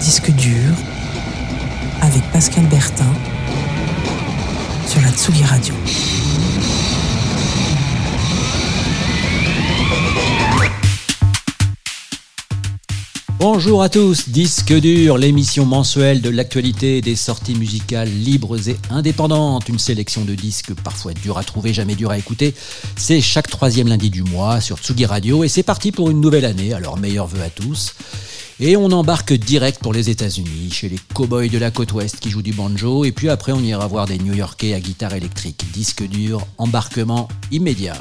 Disque dur avec Pascal Bertin sur la Tsugi Radio. Bonjour à tous, Disque dur, l'émission mensuelle de l'actualité des sorties musicales libres et indépendantes. Une sélection de disques parfois durs à trouver, jamais durs à écouter. C'est chaque troisième lundi du mois sur Tsugi Radio et c'est parti pour une nouvelle année, alors meilleurs vœux à tous. Et on embarque direct pour les États-Unis, chez les cowboys de la côte ouest qui jouent du banjo, et puis après on ira voir des New Yorkais à guitare électrique. Disque dur, embarquement immédiat.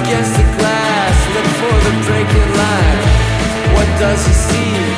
against the glass, look for the breaking line. What does he see?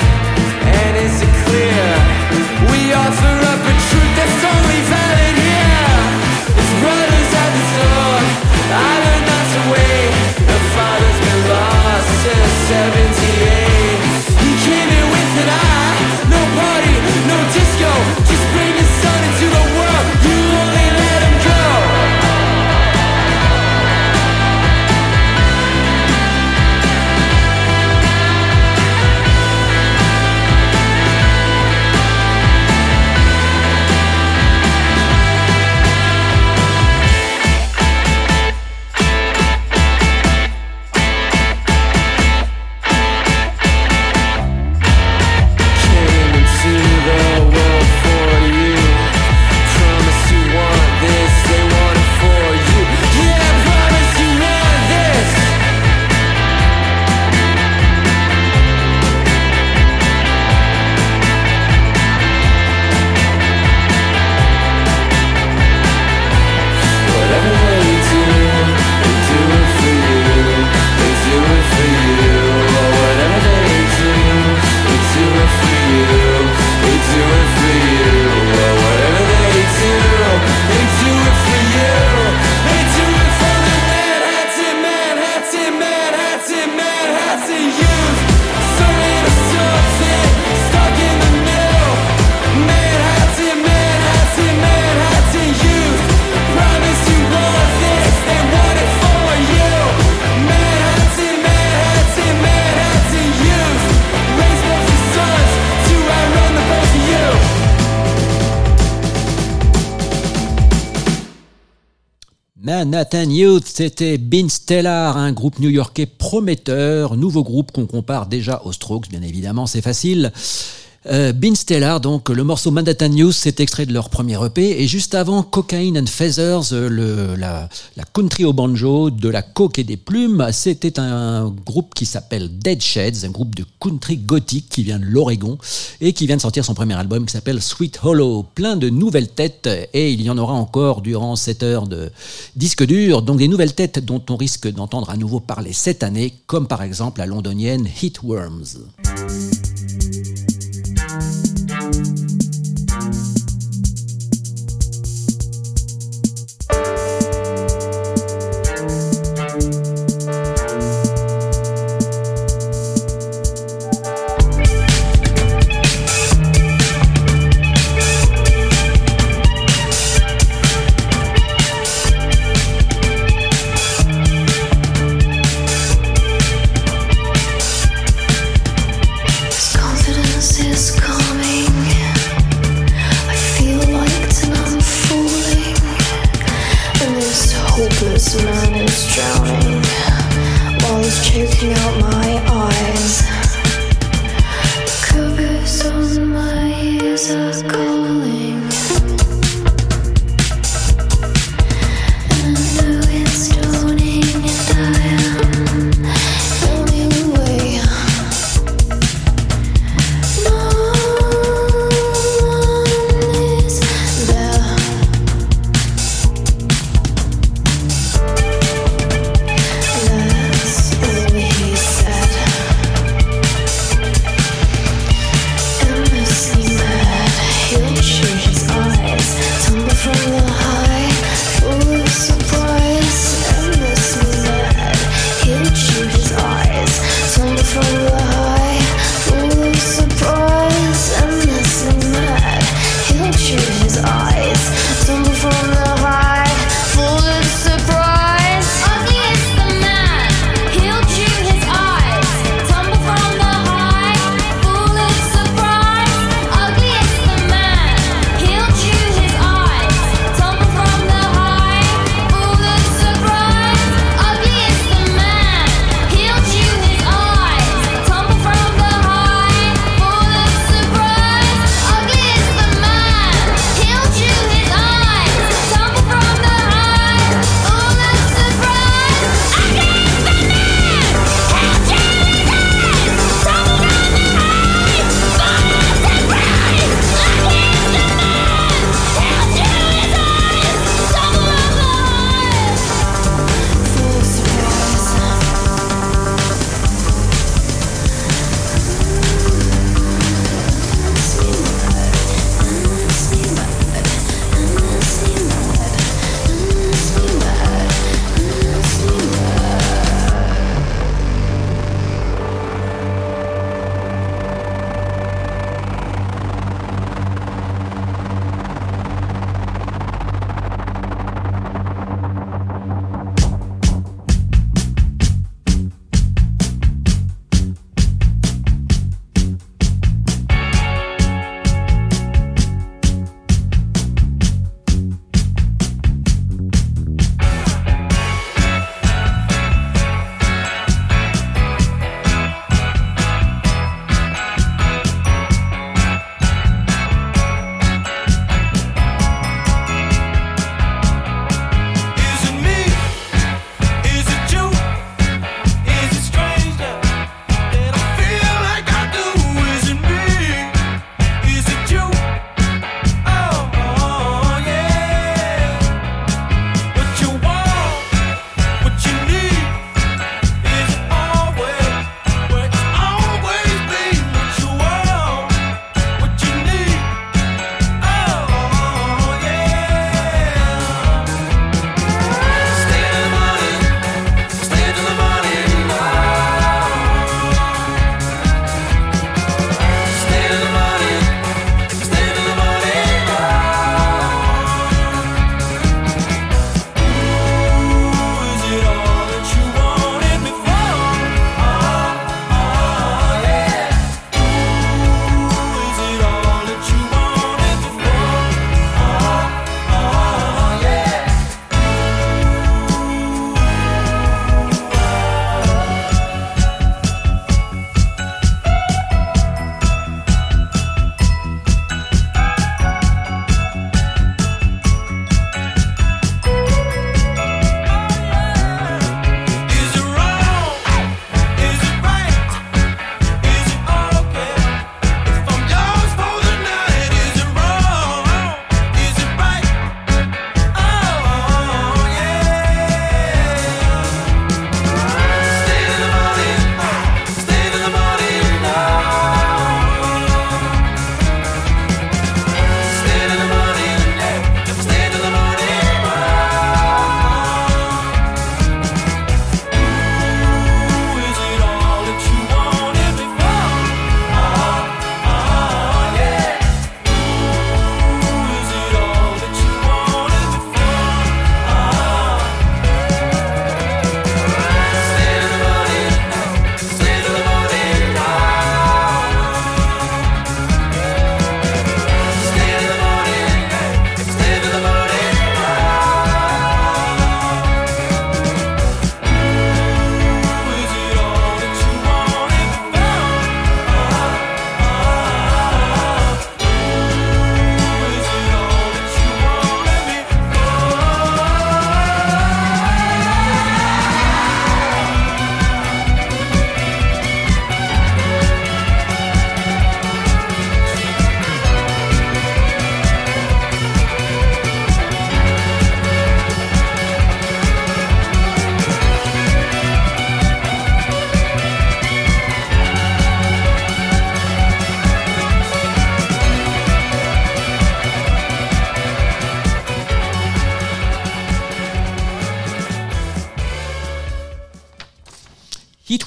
Manhattan Youth, c'était Bean Stellar, un groupe new-yorkais prometteur, nouveau groupe qu'on compare déjà aux Strokes, bien évidemment, c'est facile. Euh, Bean Stellar, donc le morceau Manhattan News, c'est extrait de leur premier EP, et juste avant Cocaine and Feathers, euh, le, la, country au banjo, de la coke et des plumes, c'était un groupe qui s'appelle Dead Sheds, un groupe de country gothique qui vient de l'Oregon et qui vient de sortir son premier album qui s'appelle Sweet Hollow, plein de nouvelles têtes, et il y en aura encore durant cette heure de disque dur, donc des nouvelles têtes dont on risque d'entendre à nouveau parler cette année, comme par exemple la londonienne Hitworms.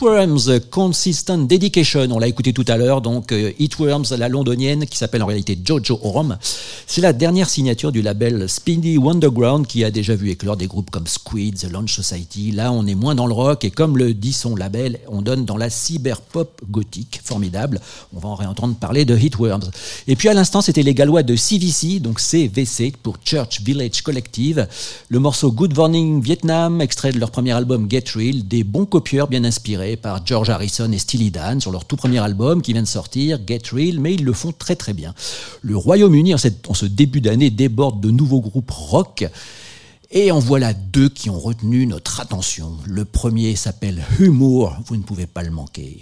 Heatworms Consistent Dedication, on l'a écouté tout à l'heure, donc euh, Heatworms, la londonienne, qui s'appelle en réalité Jojo Orom. C'est la dernière signature du label Speedy Wonderground qui a déjà vu éclore des groupes comme Squid, The Launch Society. Là, on est moins dans le rock et comme le dit son label, on donne dans la cyberpop gothique, formidable. On va en réentendre parler de Heatworms. Et puis à l'instant, c'était les Gallois de CVC, donc CVC pour Church Village Collective. Le morceau Good Morning Vietnam, extrait de leur premier album Get Real, des bons copieurs bien inspirés par George Harrison et Steely Dan sur leur tout premier album qui vient de sortir, Get Real, mais ils le font très très bien. Le Royaume-Uni, en, ce début d'année, déborde de nouveaux groupes rock. Et en voilà deux qui ont retenu notre attention. Le premier s'appelle Humour, vous ne pouvez pas le manquer.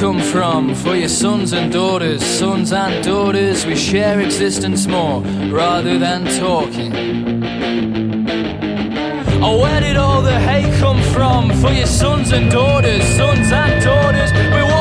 Come from for your sons and daughters. Sons and daughters, we share existence more rather than talking. Oh, where did all the hate come from for your sons and daughters? Sons and daughters, we're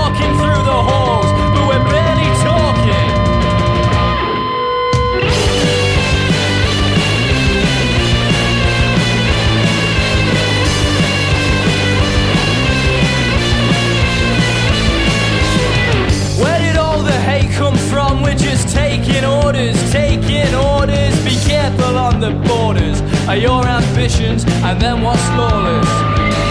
the borders of your ambitions, and then what's lawless.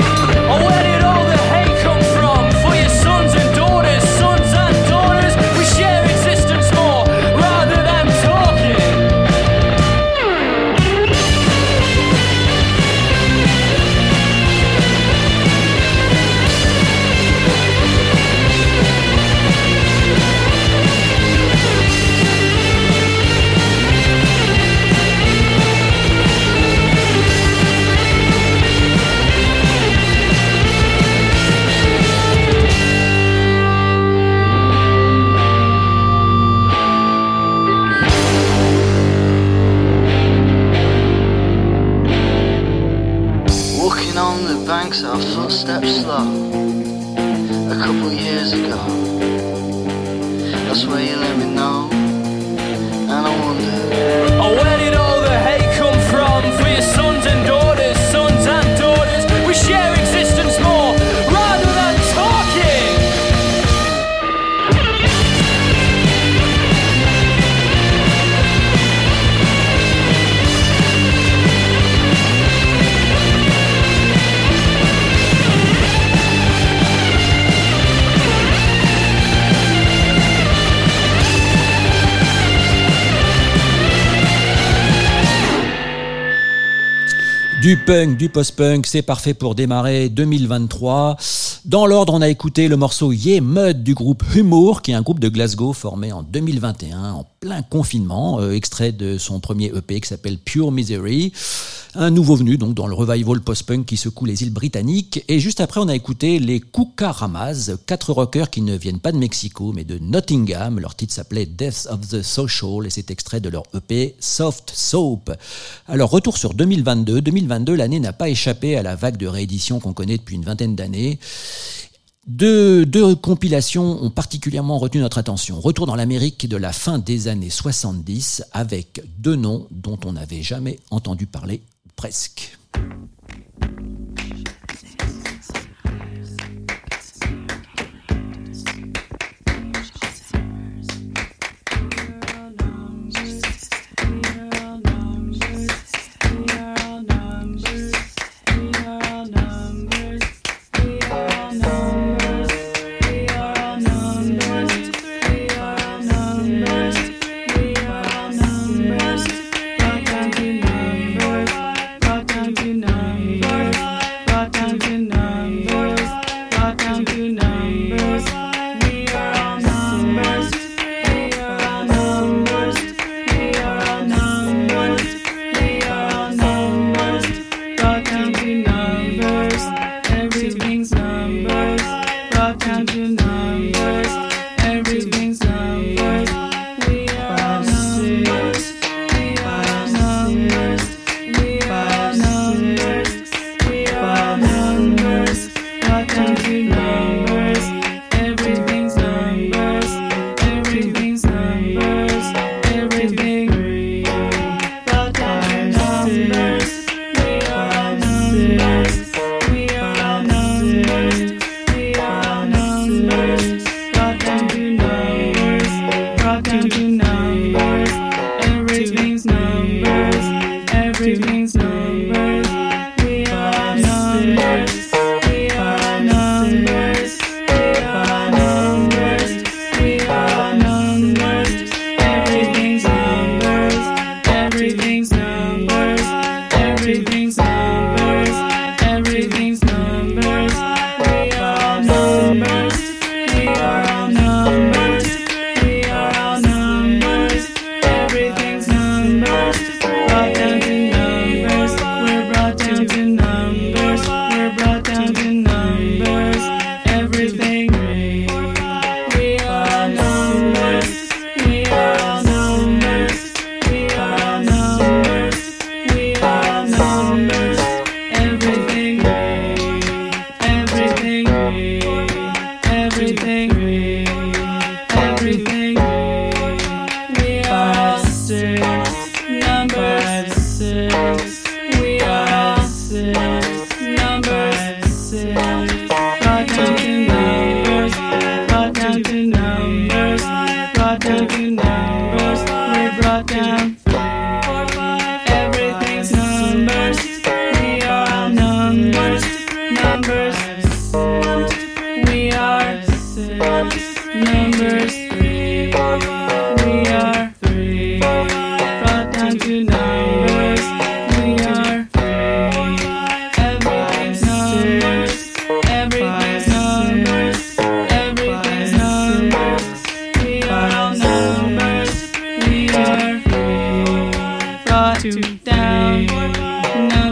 Du punk, du post-punk, c'est parfait pour démarrer 2023. Dans l'ordre, on a écouté le morceau Yeah Mud du groupe Humour, qui est un groupe de Glasgow formé en 2021, en plein confinement, euh, extrait de son premier EP qui s'appelle Pure Misery. Un nouveau venu donc dans le revival post-punk qui secoue les îles britanniques. Et juste après, on a écouté les Cucaramas, quatre rockers qui ne viennent pas de Mexico, mais de Nottingham. Leur titre s'appelait Death of the Social et c'est extrait de leur EP Soft Soap. Alors, retour sur 2022. 2022, l'année n'a pas échappé à la vague de réédition qu'on connaît depuis une vingtaine d'années. Deux, deux, compilations ont particulièrement retenu notre attention. Retour dans l'Amérique de la fin des années 70 avec deux noms dont on n'avait jamais entendu parler presque. We are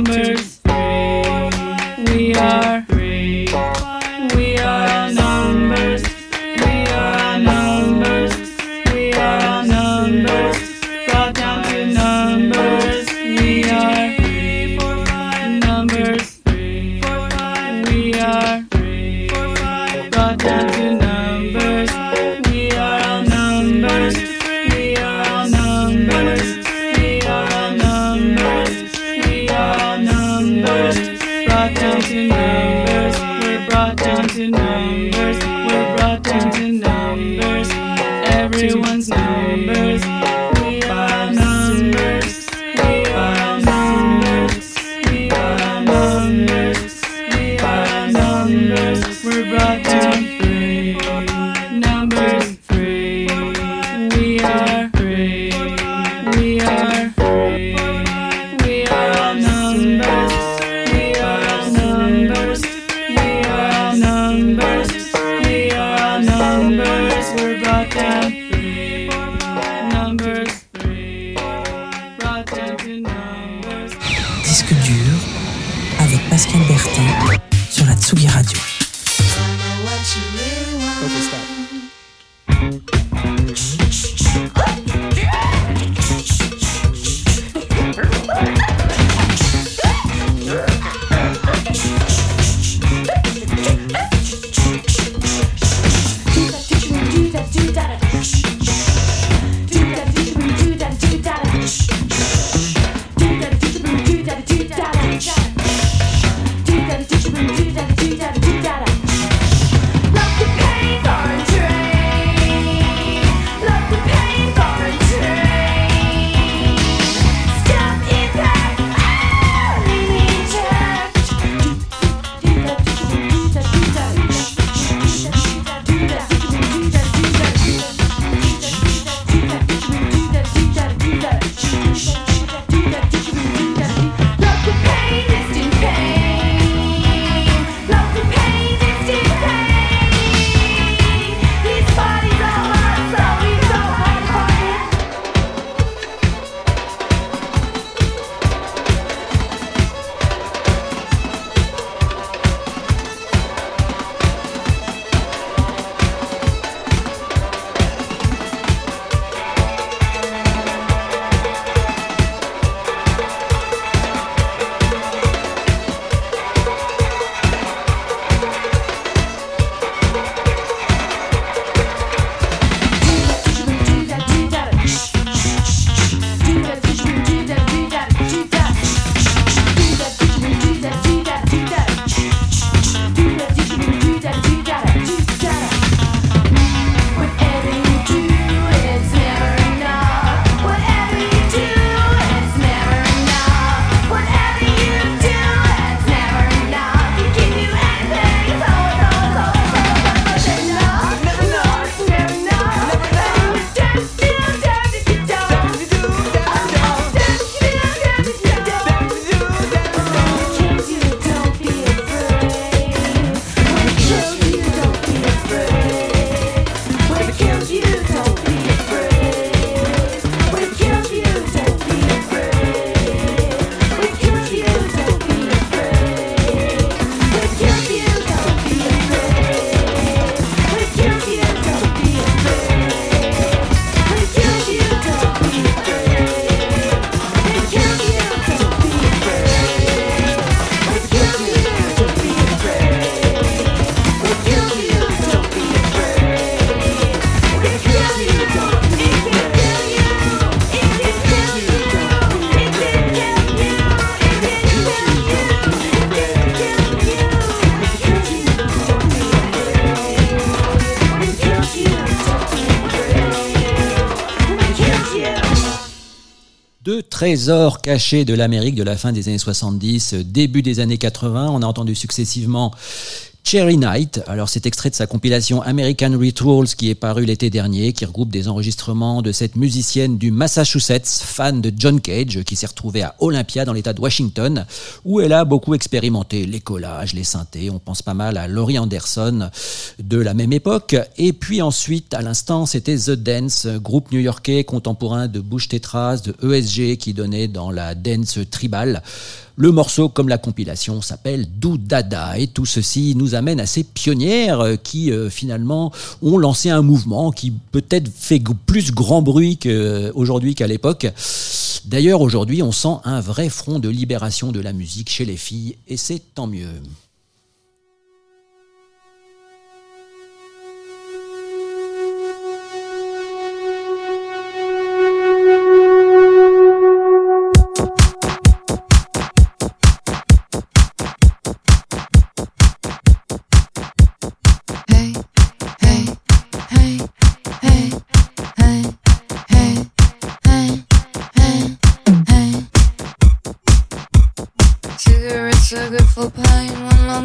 trésor caché de l'Amérique de la fin des années 70, début des années 80. On a entendu successivement Cherry Night, alors c'est extrait de sa compilation American Rituals qui est paru l'été dernier, qui regroupe des enregistrements de cette musicienne du Massachusetts, fan de John Cage, qui s'est retrouvée à Olympia dans l'état de Washington, où elle a beaucoup expérimenté les collages, les synthés, on pense pas mal à Laurie Anderson de la même époque. Et puis ensuite, à l'instant, c'était The Dance, groupe new-yorkais contemporain de Bush Tetras, de ESG, qui donnait dans la dance tribal. Le morceau, comme la compilation, s'appelle Dada et tout ceci nous amène à ces pionnières euh, qui euh, finalement ont lancé un mouvement qui peut-être fait plus grand bruit qu'aujourd'hui qu'à l'époque. D'ailleurs, aujourd'hui, on sent un vrai front de libération de la musique chez les filles et c'est tant mieux.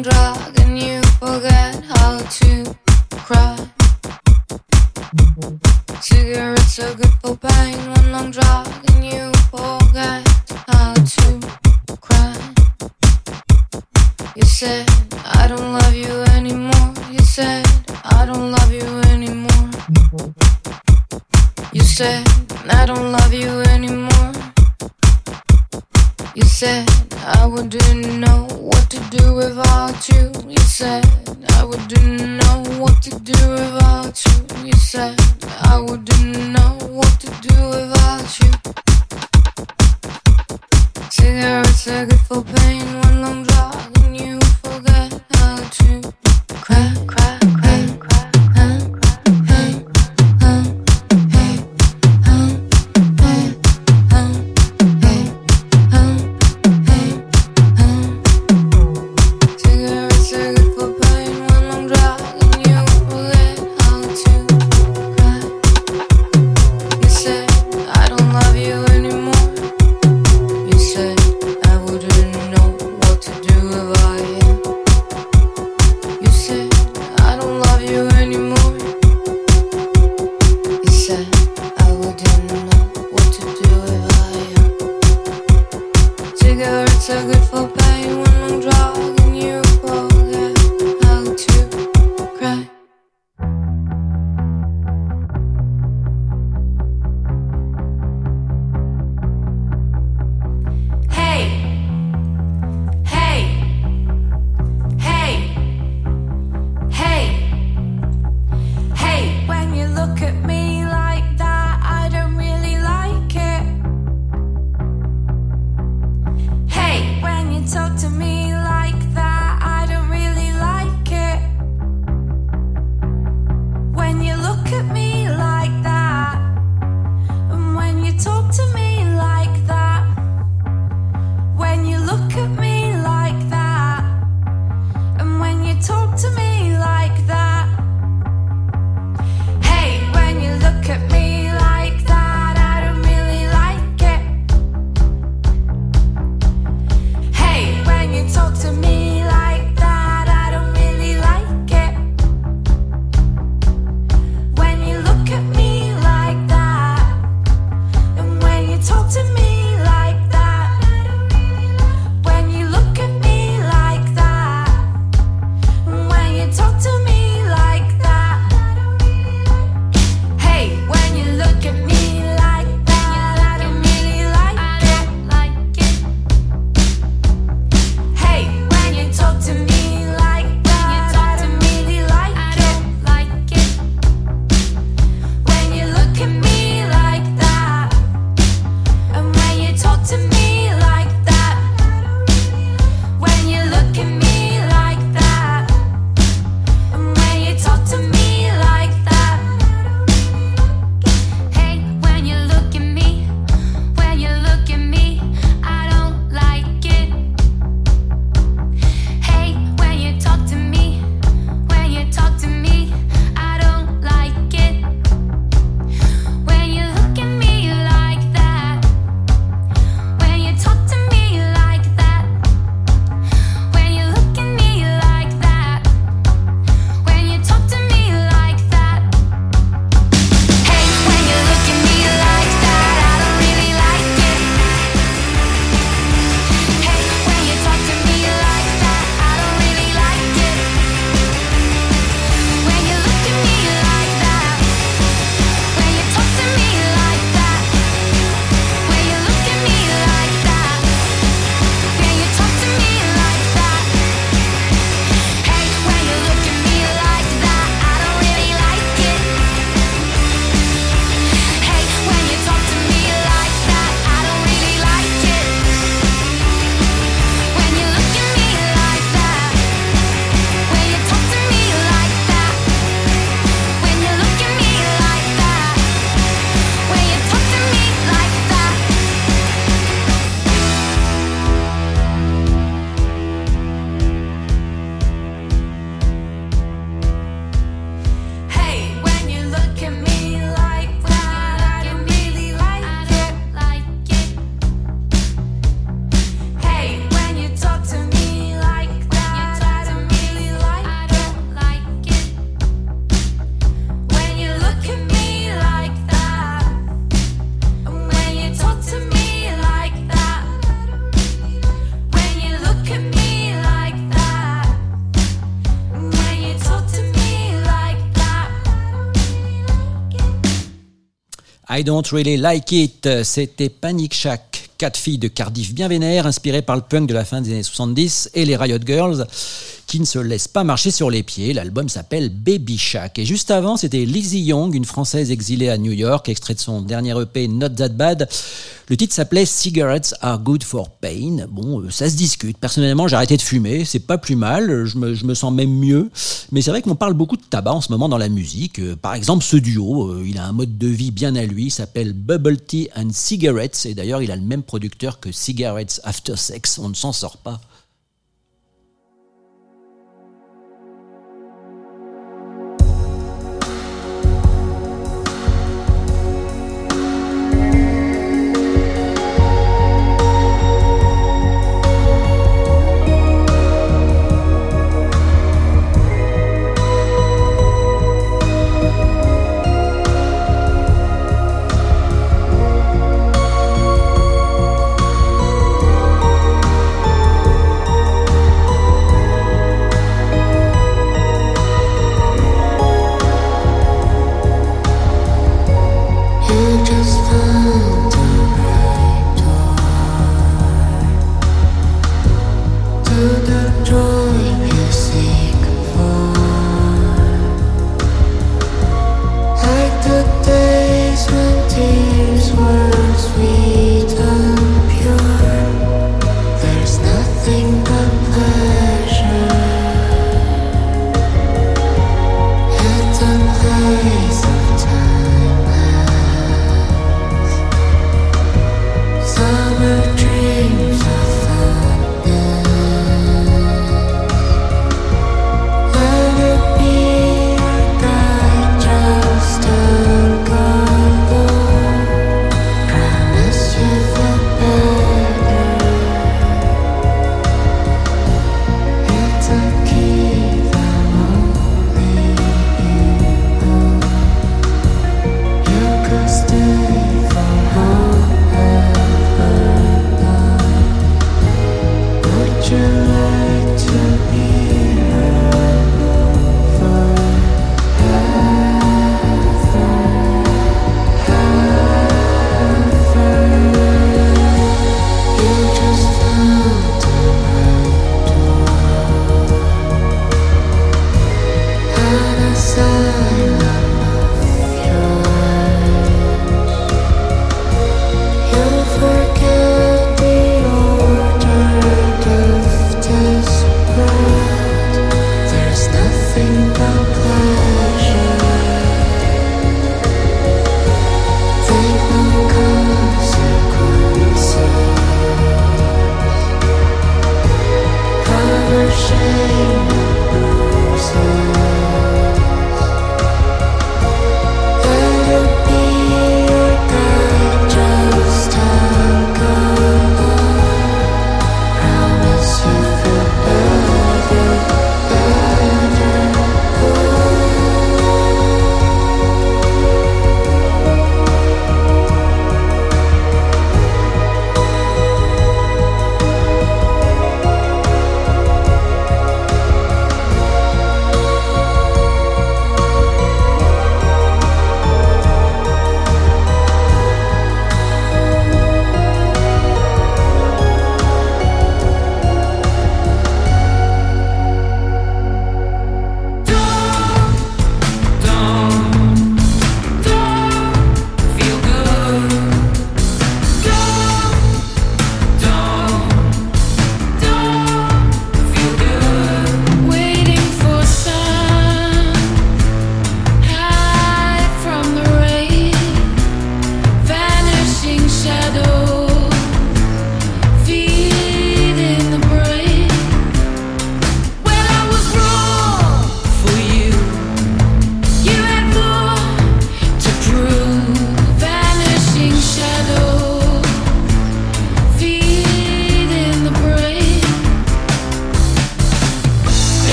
Long drug and you forget how to cry. Cigarettes are good for pain, one long drug and you forget how to cry. You said, I don't love you anymore. You said, I don't love you anymore. You said, I don't love you anymore. You said, I wouldn't know what to do without you. You said, I wouldn't know what to do without you. You said, I wouldn't know what to do without you. Cigarettes are good for pain, one long drag, and you forget how to cry, cry, I Don't Really Like It, c'était Panic Shack, quatre filles de Cardiff bien vénères, inspirées par le punk de la fin des années 70 et les Riot Girls, qui ne se laissent pas marcher sur les pieds. L'album s'appelle Baby Shack. Et juste avant, c'était Lizzie Young, une Française exilée à New York, extrait de son dernier EP Not That Bad. Le titre s'appelait Cigarettes Are Good for Pain. Bon, euh, ça se discute. Personnellement, j'ai arrêté de fumer. C'est pas plus mal. Je me, je me sens même mieux. Mais c'est vrai qu'on parle beaucoup de tabac en ce moment dans la musique. Euh, Par exemple, ce duo, euh, il a un mode de vie bien à lui. Il s'appelle Bubble Tea and Cigarettes. Et d'ailleurs, il a le même producteur que Cigarettes After Sex. On ne s'en sort pas.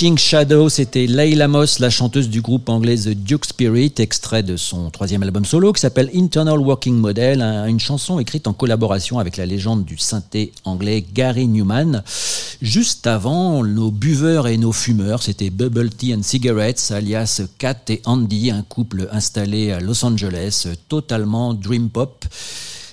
Shadow, c'était Layla Moss, la chanteuse du groupe anglais The Duke Spirit, extrait de son troisième album solo qui s'appelle Internal Working Model, une chanson écrite en collaboration avec la légende du synthé anglais Gary Newman. Juste avant, nos buveurs et nos fumeurs, c'était Bubble Tea and Cigarettes, alias Kat et Andy, un couple installé à Los Angeles, totalement dream pop.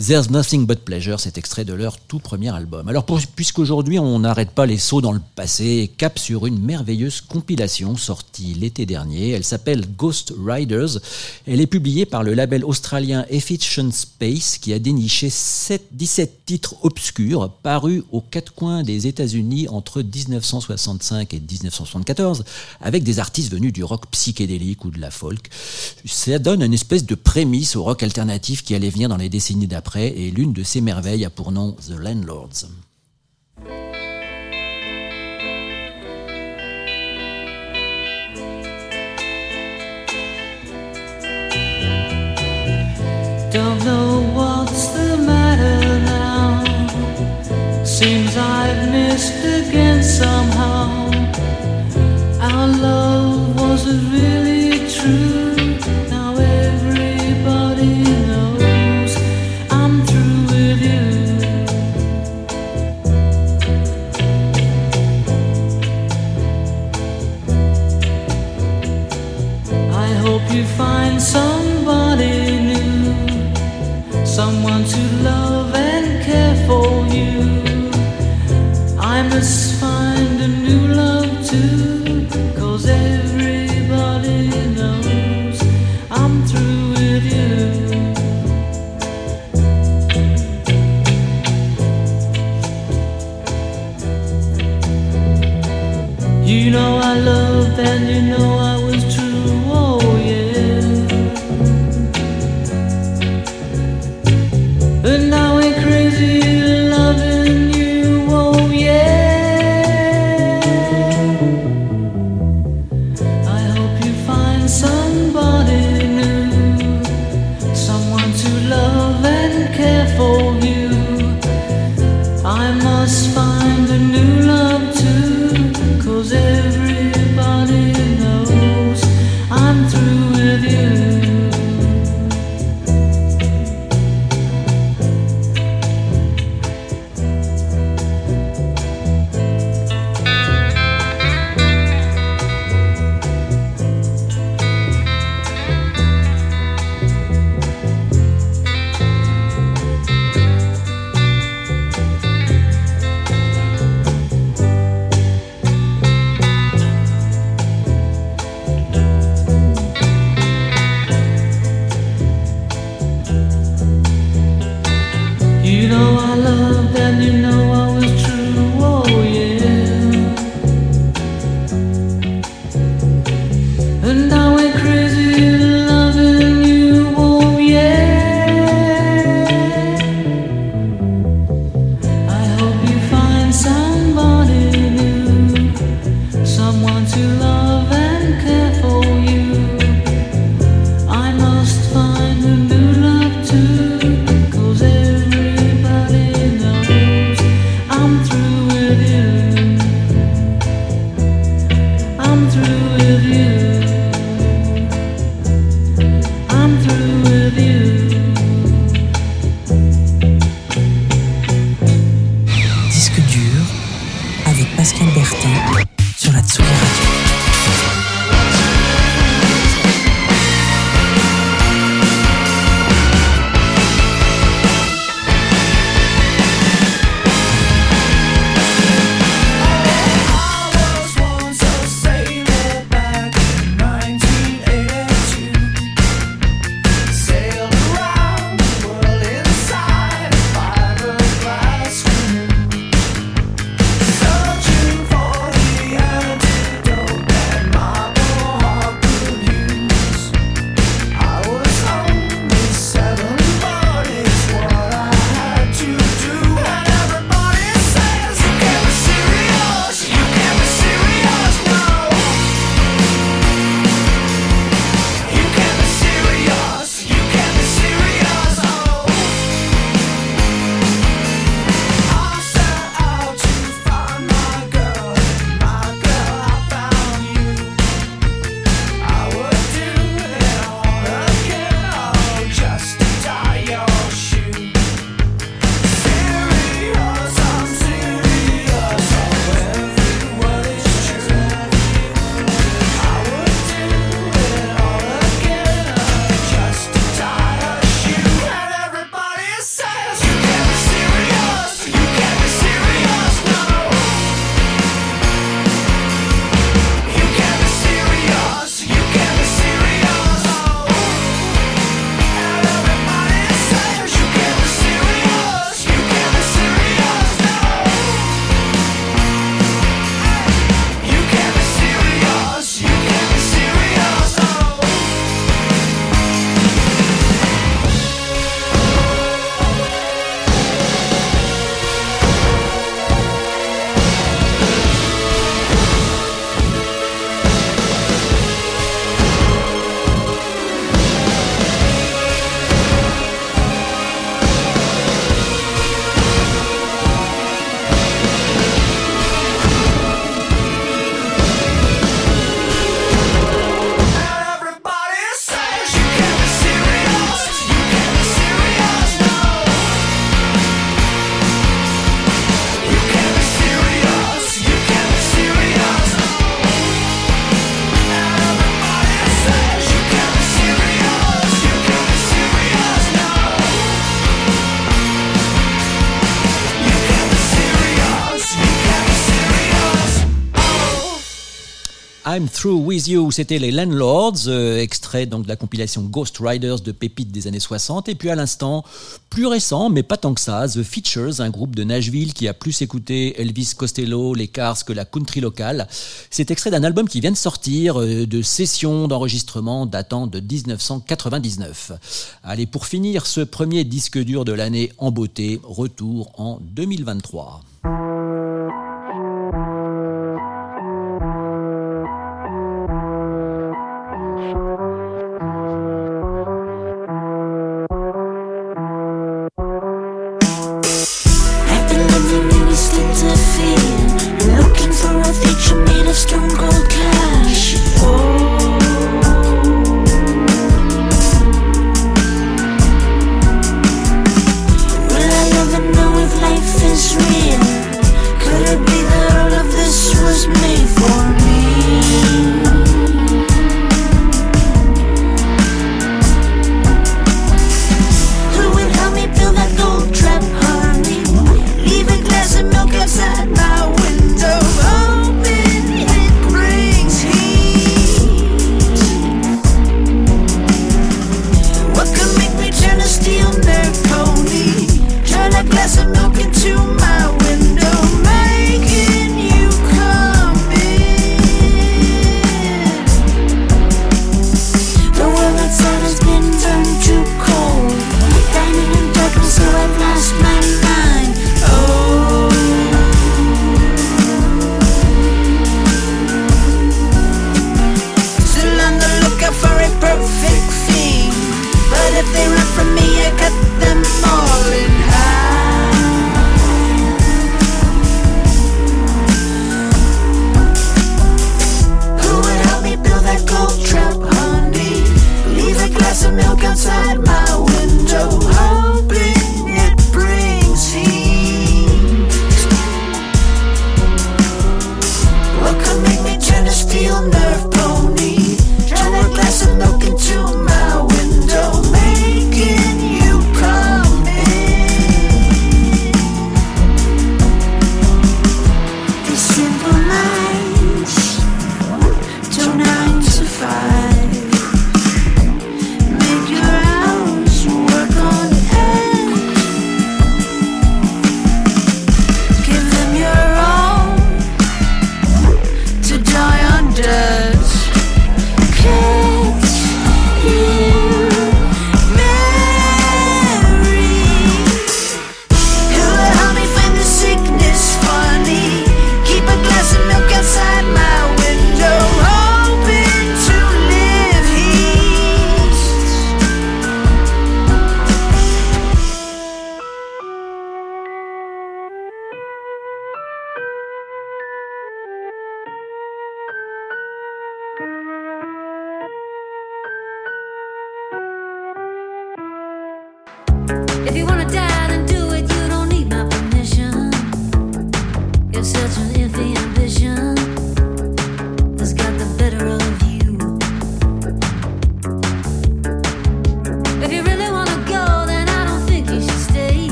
There's Nothing But Pleasure, cet extrait de leur tout premier album. Alors puisqu'aujourd'hui on n'arrête pas les sauts dans le passé, cap sur une merveilleuse compilation sortie l'été dernier, elle s'appelle Ghost Riders, elle est publiée par le label australien Efficient Space qui a déniché 7, 17 titres obscurs parus aux quatre coins des États-Unis entre 1965 et 1974 avec des artistes venus du rock psychédélique ou de la folk. Ça donne une espèce de prémisse au rock alternatif qui allait venir dans les décennies d'après et l'une de ces merveilles a pour nom The Landlords. Don't know what's the matter now. Seems I've missed again somehow. Our love wasn't really true. You I must find a new love too, cause everybody knows I'm through with you. You know I love and you know Bertin sur la Tsugi. With You, c'était les Landlords, euh, extrait donc de la compilation Ghost Riders de pépites des années 60. Et puis à l'instant, plus récent, mais pas tant que ça, The Features, un groupe de Nashville qui a plus écouté Elvis Costello, les Cars que la country locale. C'est extrait d'un album qui vient de sortir, euh, de sessions d'enregistrement datant de 1999. Allez, pour finir ce premier disque dur de l'année en beauté, retour en 2023.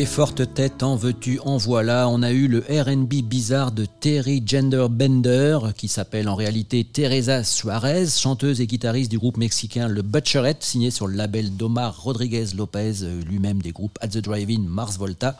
Des fortes têtes en veux-tu, en voilà. On a eu le RB bizarre de Terry Genderbender, qui s'appelle en réalité Teresa Suarez, chanteuse et guitariste du groupe mexicain Le Butcherette, signé sur le label d'Omar Rodriguez Lopez, euh, lui-même des groupes At the Drive-In, Mars Volta.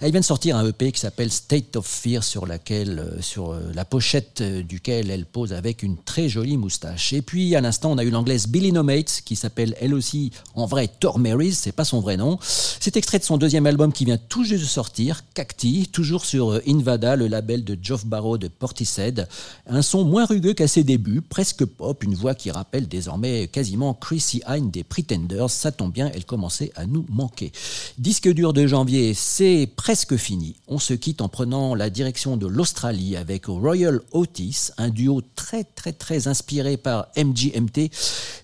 Elle vient de sortir un EP qui s'appelle State of Fear, sur, euh, sur euh, la pochette euh, duquel elle pose avec une très jolie moustache. Et puis à l'instant, on a eu l'anglaise Billy No Mates, qui s'appelle elle aussi en vrai Tor Marys, c'est pas son vrai nom. C'est extrait de son deuxième album qui vient tout juste de sortir, Cacti, toujours sur Invada, le label de Geoff Barrow de Portishead. Un son moins rugueux qu'à ses débuts, presque pop, une voix qui rappelle désormais quasiment Chrissy Hine des Pretenders. Ça tombe bien, elle commençait à nous manquer. Disque dur de janvier, c'est presque fini. On se quitte en prenant la direction de l'Australie avec Royal Otis, un duo très très très inspiré par MGMT,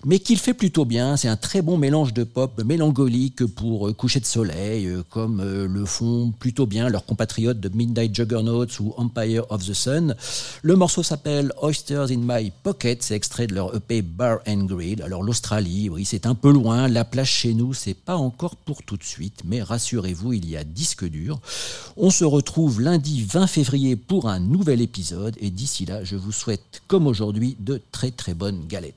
mais qu'il fait plutôt bien. C'est un très bon mélange de pop mélancolique pour euh, coucher de soleil, euh, comme euh, le font plutôt bien leurs compatriotes de Midnight Juggernauts ou Empire of the Sun. Le morceau s'appelle Oysters in My Pocket, c'est extrait de leur EP Bar and Grill. Alors l'Australie, oui, c'est un peu loin, la plage chez nous, c'est pas encore pour tout de suite, mais rassurez-vous, il y a disque dur. On se retrouve lundi 20 février pour un nouvel épisode et d'ici là, je vous souhaite, comme aujourd'hui, de très très bonnes galettes.